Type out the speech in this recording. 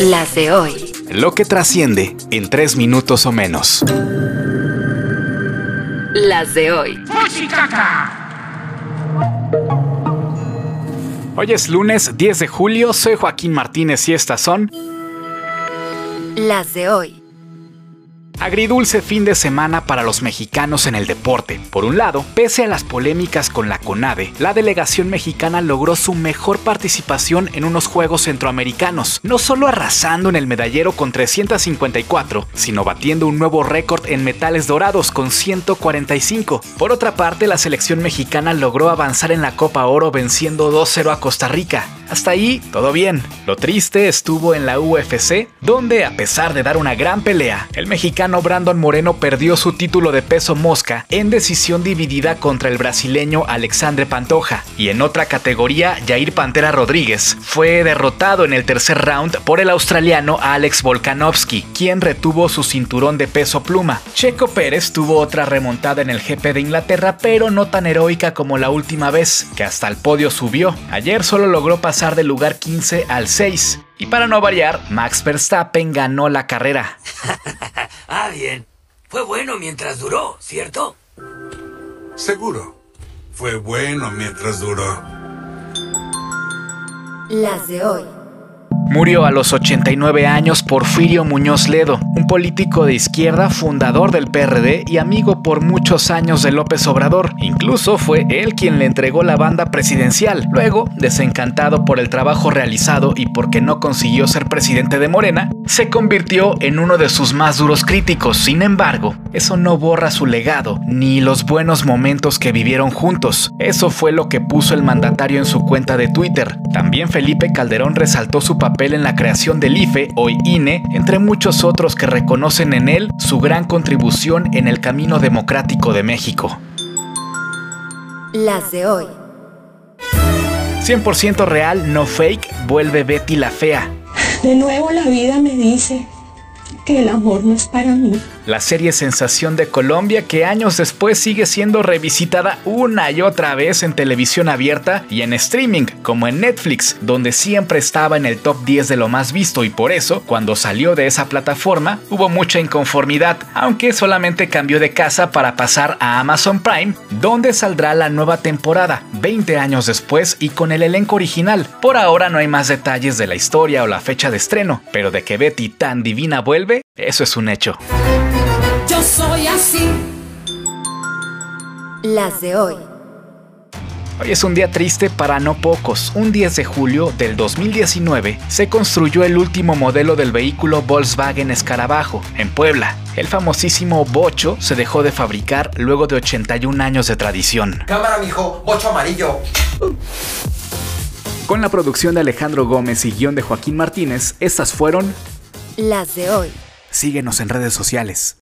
Las de hoy. Lo que trasciende en tres minutos o menos. Las de hoy. Hoy es lunes 10 de julio, soy Joaquín Martínez y estas son Las de hoy. Agridulce fin de semana para los mexicanos en el deporte. Por un lado, pese a las polémicas con la CONADE, la delegación mexicana logró su mejor participación en unos Juegos Centroamericanos, no solo arrasando en el medallero con 354, sino batiendo un nuevo récord en metales dorados con 145. Por otra parte, la selección mexicana logró avanzar en la Copa Oro venciendo 2-0 a Costa Rica. Hasta ahí, todo bien. Lo triste estuvo en la UFC, donde a pesar de dar una gran pelea, el mexicano Brandon Moreno perdió su título de peso mosca en decisión dividida contra el brasileño Alexandre Pantoja. Y en otra categoría, Jair Pantera Rodríguez fue derrotado en el tercer round por el australiano Alex Volkanovski, quien retuvo su cinturón de peso pluma. Checo Pérez tuvo otra remontada en el GP de Inglaterra, pero no tan heroica como la última vez, que hasta el podio subió. Ayer solo logró pasar del lugar 15 al 6. Y para no variar, Max Verstappen ganó la carrera. ah, bien. Fue bueno mientras duró, ¿cierto? Seguro. Fue bueno mientras duró. Las de hoy. Murió a los 89 años Porfirio Muñoz Ledo, un político de izquierda, fundador del PRD y amigo por muchos años de López Obrador. Incluso fue él quien le entregó la banda presidencial. Luego, desencantado por el trabajo realizado y porque no consiguió ser presidente de Morena, se convirtió en uno de sus más duros críticos. Sin embargo, eso no borra su legado ni los buenos momentos que vivieron juntos. Eso fue lo que puso el mandatario en su cuenta de Twitter. También Felipe Calderón resaltó su papel en la creación del IFE, hoy INE, entre muchos otros que reconocen en él su gran contribución en el camino democrático de México. Las de hoy. 100% real, no fake, vuelve Betty la Fea. De nuevo la vida me dice que el amor no es para mí la serie sensación de Colombia que años después sigue siendo revisitada una y otra vez en televisión abierta y en streaming, como en Netflix, donde siempre estaba en el top 10 de lo más visto y por eso, cuando salió de esa plataforma, hubo mucha inconformidad, aunque solamente cambió de casa para pasar a Amazon Prime, donde saldrá la nueva temporada, 20 años después y con el elenco original. Por ahora no hay más detalles de la historia o la fecha de estreno, pero de que Betty tan divina vuelve, eso es un hecho. Yo soy así. Las de hoy. Hoy es un día triste para no pocos. Un 10 de julio del 2019 se construyó el último modelo del vehículo Volkswagen Escarabajo en Puebla. El famosísimo Bocho se dejó de fabricar luego de 81 años de tradición. Cámara, mijo, Bocho amarillo. Con la producción de Alejandro Gómez y guion de Joaquín Martínez, estas fueron Las de hoy. Síguenos en redes sociales.